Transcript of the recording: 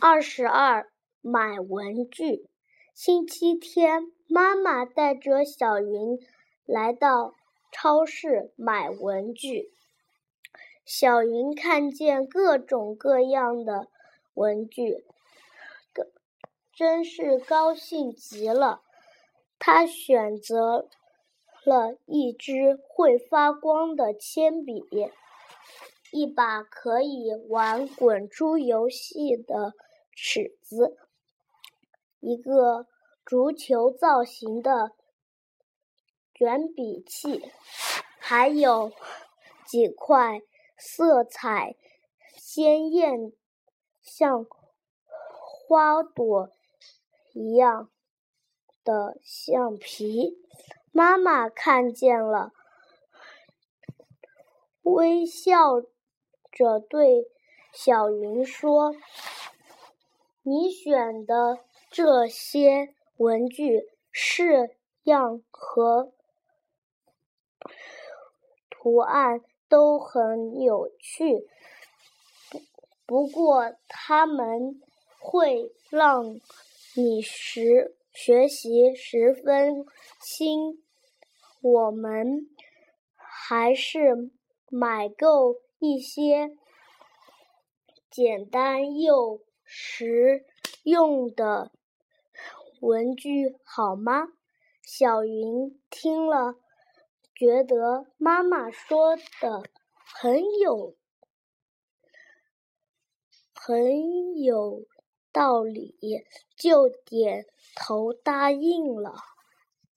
二十二，买文具。星期天，妈妈带着小云来到超市买文具。小云看见各种各样的文具，真是高兴极了。她选择了一支会发光的铅笔。一把可以玩滚珠游戏的尺子，一个足球造型的卷笔器，还有几块色彩鲜艳、像花朵一样的橡皮。妈妈看见了，微笑。着对小云说：“你选的这些文具式样和图案都很有趣，不过他们会让你十学习十分轻。我们还是买够。”一些简单又实用的文具好吗？小云听了，觉得妈妈说的很有很有道理，就点头答应了。